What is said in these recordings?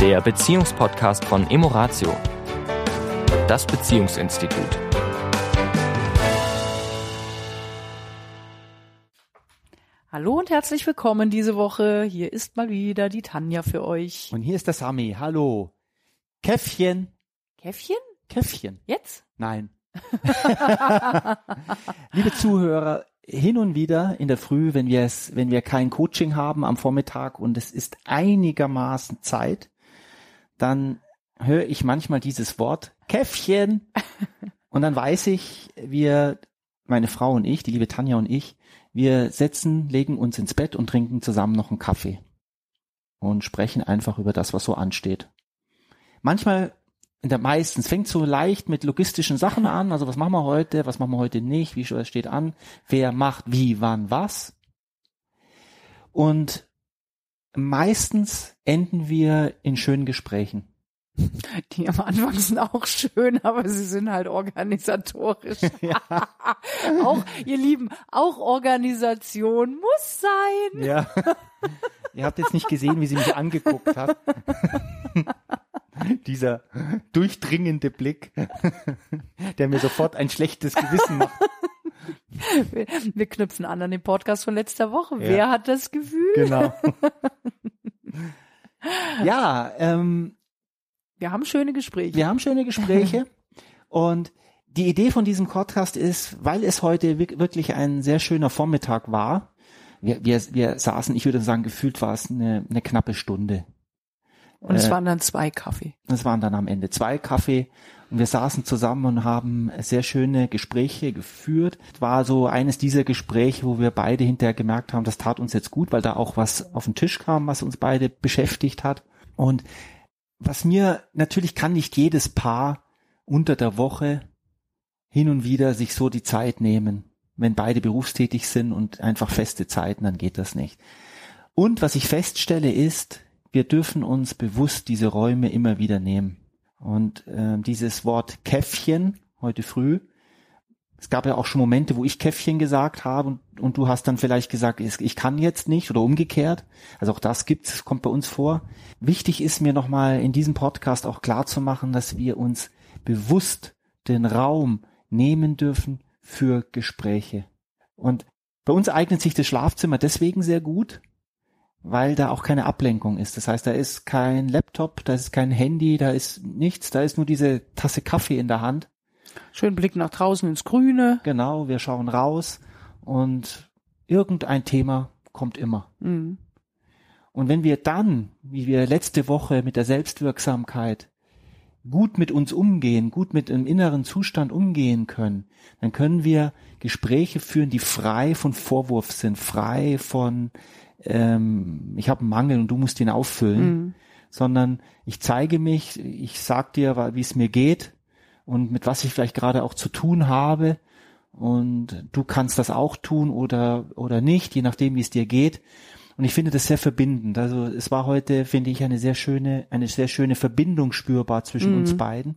der Beziehungspodcast von Emoratio, das Beziehungsinstitut. Hallo und herzlich willkommen diese Woche. Hier ist mal wieder die Tanja für euch. Und hier ist der Sami. Hallo. Käffchen. Käffchen? Käffchen. Jetzt? Nein. Liebe Zuhörer, hin und wieder in der Früh, wenn wir es, wenn wir kein Coaching haben am Vormittag und es ist einigermaßen Zeit, dann höre ich manchmal dieses Wort Käffchen. Und dann weiß ich, wir, meine Frau und ich, die liebe Tanja und ich, wir setzen, legen uns ins Bett und trinken zusammen noch einen Kaffee. Und sprechen einfach über das, was so ansteht. Manchmal der meistens fängt so leicht mit logistischen Sachen an, also was machen wir heute, was machen wir heute nicht, wie steht an, wer macht wie, wann, was. Und meistens enden wir in schönen Gesprächen. Die am Anfang sind auch schön, aber sie sind halt organisatorisch. Ja. auch, ihr Lieben, auch Organisation muss sein. Ja. Ihr habt jetzt nicht gesehen, wie sie mich angeguckt hat. Dieser durchdringende Blick, der mir sofort ein schlechtes Gewissen macht. Wir, wir knüpfen an an den Podcast von letzter Woche. Ja. Wer hat das Gefühl? Genau. ja, ähm, wir haben schöne Gespräche. Wir haben schöne Gespräche. und die Idee von diesem Podcast ist, weil es heute wirklich ein sehr schöner Vormittag war. Wir, wir, wir saßen, ich würde sagen, gefühlt war es eine, eine knappe Stunde. Und es äh, waren dann zwei Kaffee. Es waren dann am Ende zwei Kaffee. Und wir saßen zusammen und haben sehr schöne Gespräche geführt. War so eines dieser Gespräche, wo wir beide hinterher gemerkt haben, das tat uns jetzt gut, weil da auch was auf den Tisch kam, was uns beide beschäftigt hat. Und was mir, natürlich kann nicht jedes Paar unter der Woche hin und wieder sich so die Zeit nehmen. Wenn beide berufstätig sind und einfach feste Zeiten, dann geht das nicht. Und was ich feststelle ist, wir dürfen uns bewusst diese Räume immer wieder nehmen. Und äh, dieses Wort Käffchen heute früh, es gab ja auch schon Momente, wo ich Käffchen gesagt habe und, und du hast dann vielleicht gesagt, ich kann jetzt nicht oder umgekehrt. Also auch das gibt's, kommt bei uns vor. Wichtig ist mir nochmal in diesem Podcast auch klar zu machen, dass wir uns bewusst den Raum nehmen dürfen für Gespräche. Und bei uns eignet sich das Schlafzimmer deswegen sehr gut, weil da auch keine Ablenkung ist. Das heißt, da ist kein Laptop, da ist kein Handy, da ist nichts, da ist nur diese Tasse Kaffee in der Hand. Schön Blick nach draußen ins Grüne. Genau, wir schauen raus und irgendein Thema kommt immer. Mhm. Und wenn wir dann, wie wir letzte Woche mit der Selbstwirksamkeit gut mit uns umgehen, gut mit dem inneren Zustand umgehen können, dann können wir Gespräche führen, die frei von Vorwurf sind, frei von ähm, ich habe einen Mangel und du musst ihn auffüllen, mhm. sondern ich zeige mich, ich sag dir, wie es mir geht und mit was ich vielleicht gerade auch zu tun habe und du kannst das auch tun oder oder nicht, je nachdem, wie es dir geht. Und ich finde das sehr verbindend. Also es war heute, finde ich, eine sehr schöne, eine sehr schöne Verbindung spürbar zwischen mhm. uns beiden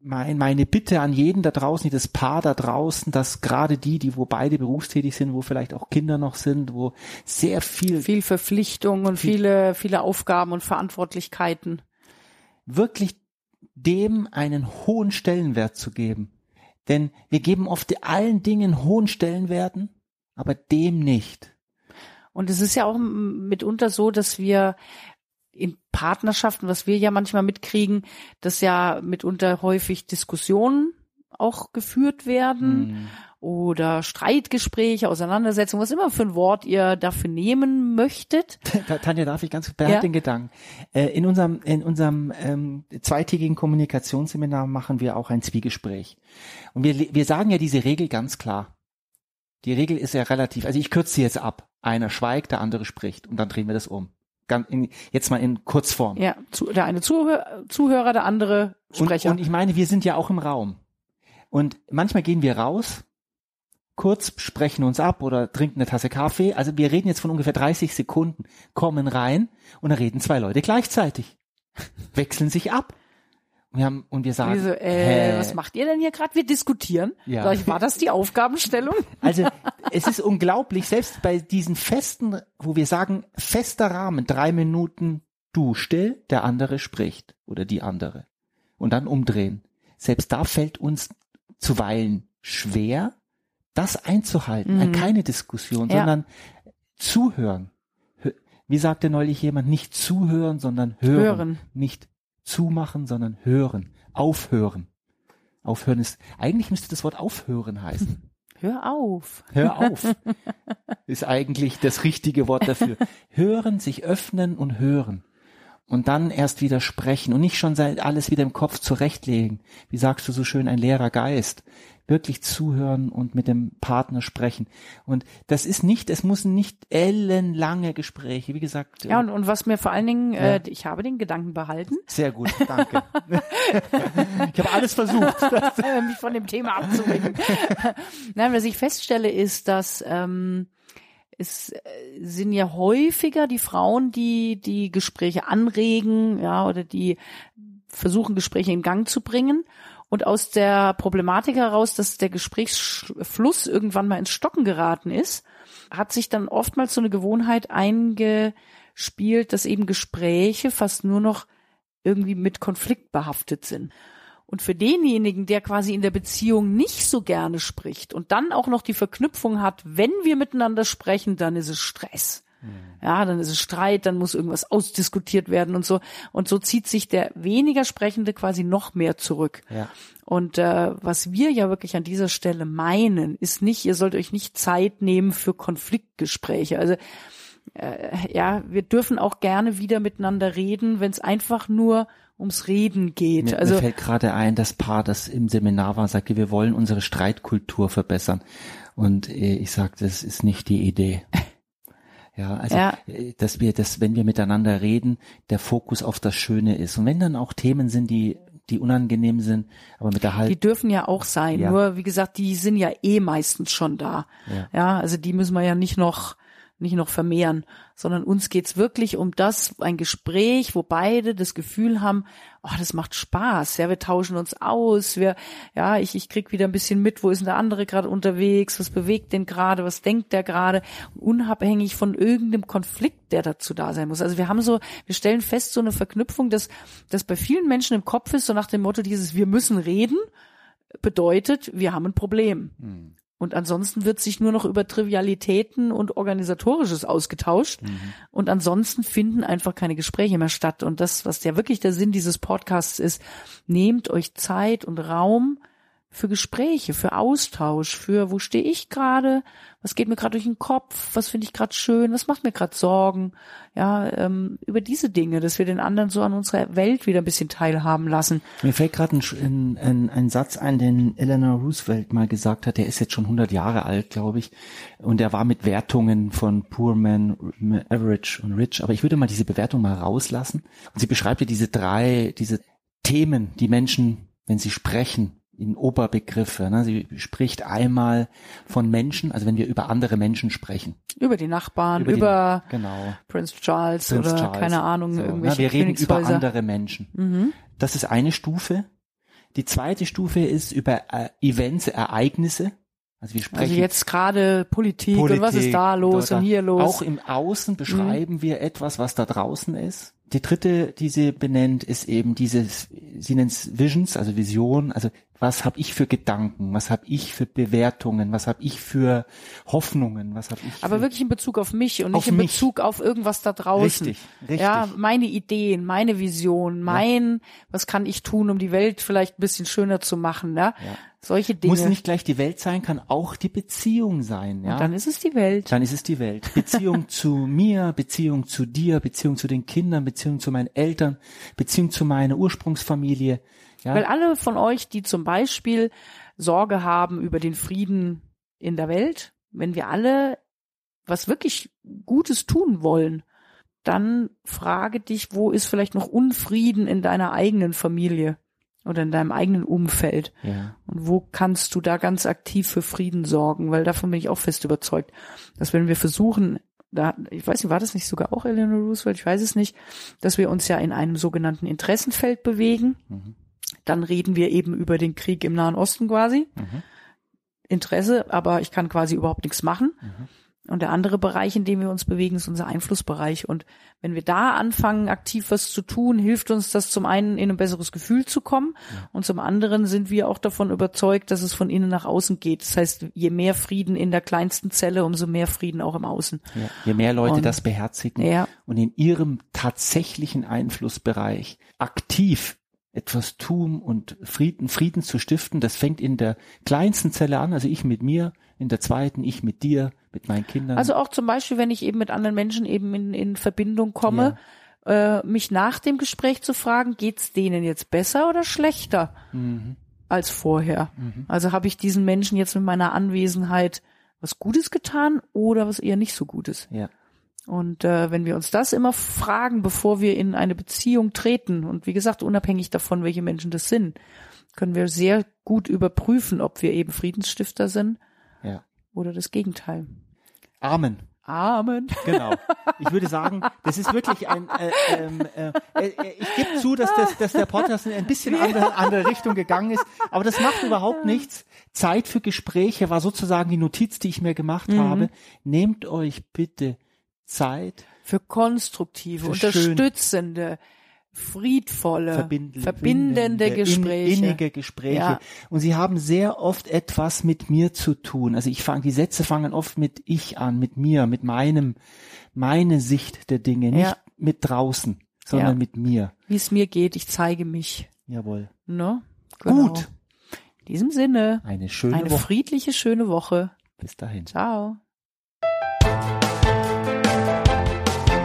mein, meine Bitte an jeden da draußen, das Paar da draußen, dass gerade die, die wo beide berufstätig sind, wo vielleicht auch Kinder noch sind, wo sehr viel viel Verpflichtung und viel, viele viele Aufgaben und Verantwortlichkeiten wirklich dem einen hohen Stellenwert zu geben. Denn wir geben oft allen Dingen hohen Stellenwerten, aber dem nicht. Und es ist ja auch mitunter so, dass wir in Partnerschaften, was wir ja manchmal mitkriegen, dass ja mitunter häufig Diskussionen auch geführt werden hm. oder Streitgespräche, Auseinandersetzungen, was immer für ein Wort ihr dafür nehmen möchtet. Tanja, darf ich ganz behalt ja? den Gedanken. Äh, in unserem, in unserem ähm, zweitägigen Kommunikationsseminar machen wir auch ein Zwiegespräch. Und wir, wir sagen ja diese Regel ganz klar. Die Regel ist ja relativ, also ich kürze sie jetzt ab. Einer schweigt, der andere spricht und dann drehen wir das um in, jetzt mal in Kurzform. Ja, zu, der eine Zuhör, Zuhörer, der andere Sprecher. Und, und ich meine, wir sind ja auch im Raum. Und manchmal gehen wir raus, kurz sprechen uns ab oder trinken eine Tasse Kaffee. Also wir reden jetzt von ungefähr 30 Sekunden, kommen rein und da reden zwei Leute gleichzeitig. Wechseln sich ab. Wir haben, und wir sagen, so, äh, was macht ihr denn hier gerade? Wir diskutieren. Ja. Sag ich, war das die Aufgabenstellung? Also es ist unglaublich, selbst bei diesen festen, wo wir sagen, fester Rahmen, drei Minuten du still, der andere spricht oder die andere. Und dann umdrehen. Selbst da fällt uns zuweilen schwer, das einzuhalten. Mhm. Keine Diskussion, ja. sondern zuhören. Wie sagte neulich jemand, nicht zuhören, sondern hören. hören. Nicht zumachen, sondern hören. Aufhören. Aufhören ist, eigentlich müsste das Wort aufhören heißen. Hör auf. Hör auf. Ist eigentlich das richtige Wort dafür. Hören, sich öffnen und hören. Und dann erst wieder sprechen und nicht schon alles wieder im Kopf zurechtlegen. Wie sagst du so schön, ein leerer Geist wirklich zuhören und mit dem Partner sprechen. Und das ist nicht, es müssen nicht ellenlange Gespräche, wie gesagt. Ja, und, und was mir vor allen Dingen, ja. äh, ich habe den Gedanken behalten. Sehr gut, danke. ich habe alles versucht, mich von dem Thema abzuwenden. Nein, was ich feststelle, ist, dass ähm, es äh, sind ja häufiger die Frauen, die die Gespräche anregen, ja, oder die versuchen, Gespräche in Gang zu bringen. Und aus der Problematik heraus, dass der Gesprächsfluss irgendwann mal ins Stocken geraten ist, hat sich dann oftmals so eine Gewohnheit eingespielt, dass eben Gespräche fast nur noch irgendwie mit Konflikt behaftet sind. Und für denjenigen, der quasi in der Beziehung nicht so gerne spricht und dann auch noch die Verknüpfung hat, wenn wir miteinander sprechen, dann ist es Stress. Ja, dann ist es Streit, dann muss irgendwas ausdiskutiert werden und so. Und so zieht sich der weniger Sprechende quasi noch mehr zurück. Ja. Und äh, was wir ja wirklich an dieser Stelle meinen, ist nicht, ihr sollt euch nicht Zeit nehmen für Konfliktgespräche. Also äh, ja, wir dürfen auch gerne wieder miteinander reden, wenn es einfach nur ums Reden geht. Mir, also mir fällt gerade ein, das Paar, das im Seminar war, sagte, wir wollen unsere Streitkultur verbessern. Und äh, ich sagte, das ist nicht die Idee. Ja, also ja. Äh, dass wir das, wenn wir miteinander reden, der Fokus auf das Schöne ist. Und wenn dann auch Themen sind, die die unangenehm sind, aber mit der Halt. Die dürfen ja auch sein. Ja. Nur wie gesagt, die sind ja eh meistens schon da. Ja. ja, also die müssen wir ja nicht noch nicht noch vermehren, sondern uns geht's wirklich um das, ein Gespräch, wo beide das Gefühl haben, oh, das macht Spaß, ja, wir tauschen uns aus, wir, ja, ich, ich krieg wieder ein bisschen mit, wo ist denn der andere gerade unterwegs, was bewegt den gerade, was denkt der gerade, unabhängig von irgendeinem Konflikt, der dazu da sein muss. Also wir haben so, wir stellen fest, so eine Verknüpfung, dass, dass bei vielen Menschen im Kopf ist, so nach dem Motto dieses, wir müssen reden, bedeutet, wir haben ein Problem. Hm. Und ansonsten wird sich nur noch über Trivialitäten und Organisatorisches ausgetauscht. Mhm. Und ansonsten finden einfach keine Gespräche mehr statt. Und das, was ja wirklich der Sinn dieses Podcasts ist, nehmt euch Zeit und Raum, für Gespräche, für Austausch, für wo stehe ich gerade, was geht mir gerade durch den Kopf, was finde ich gerade schön, was macht mir gerade Sorgen, ja, ähm, über diese Dinge, dass wir den anderen so an unserer Welt wieder ein bisschen teilhaben lassen. Mir fällt gerade ein, ein, ein, Satz ein, den Eleanor Roosevelt mal gesagt hat, der ist jetzt schon 100 Jahre alt, glaube ich, und der war mit Wertungen von Poor Man, Average und Rich, aber ich würde mal diese Bewertung mal rauslassen. Und sie beschreibt ja diese drei, diese Themen, die Menschen, wenn sie sprechen, in Oberbegriffe. Ne? Sie spricht einmal von Menschen, also wenn wir über andere Menschen sprechen. Über die Nachbarn, über, über die, genau. Prince Charles Prince oder Charles. keine Ahnung, so, ne? irgendwelche ne? Wir reden über andere Menschen. Mhm. Das ist eine Stufe. Die zweite Stufe ist über äh, Events, Ereignisse. Also wir sprechen. Also jetzt gerade Politik, Politik, und was ist da los und hier los. Auch im Außen beschreiben mhm. wir etwas, was da draußen ist. Die dritte, die sie benennt, ist eben dieses, sie nennt es Visions, also Vision, also was habe ich für Gedanken, was habe ich für Bewertungen, was habe ich für Hoffnungen, was habe ich. Aber wirklich in Bezug auf mich und nicht in mich. Bezug auf irgendwas da draußen. Richtig, richtig. Ja, meine Ideen, meine Vision, mein, ja. was kann ich tun, um die Welt vielleicht ein bisschen schöner zu machen, ja? ja. Solche Dinge. Muss nicht gleich die Welt sein, kann auch die Beziehung sein, ja. Und dann ist es die Welt. Dann ist es die Welt. Beziehung zu mir, Beziehung zu dir, Beziehung zu den Kindern, Beziehung zu meinen Eltern, Beziehung zu meiner Ursprungsfamilie ja. Weil alle von euch, die zum Beispiel Sorge haben über den Frieden in der Welt, wenn wir alle was wirklich Gutes tun wollen, dann frage dich, wo ist vielleicht noch Unfrieden in deiner eigenen Familie oder in deinem eigenen Umfeld? Ja. Und wo kannst du da ganz aktiv für Frieden sorgen? Weil davon bin ich auch fest überzeugt, dass wenn wir versuchen, da, ich weiß nicht, war das nicht sogar auch Eleanor Roosevelt? Ich weiß es nicht, dass wir uns ja in einem sogenannten Interessenfeld bewegen. Mhm. Dann reden wir eben über den Krieg im Nahen Osten quasi. Mhm. Interesse, aber ich kann quasi überhaupt nichts machen. Mhm. Und der andere Bereich, in dem wir uns bewegen, ist unser Einflussbereich. Und wenn wir da anfangen, aktiv was zu tun, hilft uns das zum einen, in ein besseres Gefühl zu kommen. Ja. Und zum anderen sind wir auch davon überzeugt, dass es von innen nach außen geht. Das heißt, je mehr Frieden in der kleinsten Zelle, umso mehr Frieden auch im Außen. Ja. Je mehr Leute und, das beherzigen ja. und in ihrem tatsächlichen Einflussbereich aktiv etwas tun und Frieden, Frieden zu stiften, das fängt in der kleinsten Zelle an, also ich mit mir, in der zweiten ich mit dir, mit meinen Kindern. Also auch zum Beispiel, wenn ich eben mit anderen Menschen eben in, in Verbindung komme, ja. äh, mich nach dem Gespräch zu fragen, geht's denen jetzt besser oder schlechter mhm. als vorher? Mhm. Also habe ich diesen Menschen jetzt mit meiner Anwesenheit was Gutes getan oder was eher nicht so Gutes? Ja. Und äh, wenn wir uns das immer fragen, bevor wir in eine Beziehung treten, und wie gesagt, unabhängig davon, welche Menschen das sind, können wir sehr gut überprüfen, ob wir eben Friedensstifter sind ja. oder das Gegenteil. Amen. Amen. Genau. Ich würde sagen, das ist wirklich ein. Äh, ähm, äh, äh, ich gebe zu, dass, das, dass der Podcast in ein bisschen andere, andere Richtung gegangen ist, aber das macht überhaupt nichts. Zeit für Gespräche war sozusagen die Notiz, die ich mir gemacht mhm. habe. Nehmt euch bitte Zeit für konstruktive, für unterstützende, friedvolle, verbindende, verbindende Gespräche. innige Gespräche. Ja. Und sie haben sehr oft etwas mit mir zu tun. Also ich fange, die Sätze fangen oft mit ich an, mit mir, mit meinem, meine Sicht der Dinge, nicht ja. mit draußen, sondern ja. mit mir. Wie es mir geht, ich zeige mich. Jawohl. Ne? Genau. Gut. In diesem Sinne. Eine schöne Eine Woche. friedliche, schöne Woche. Bis dahin. Ciao.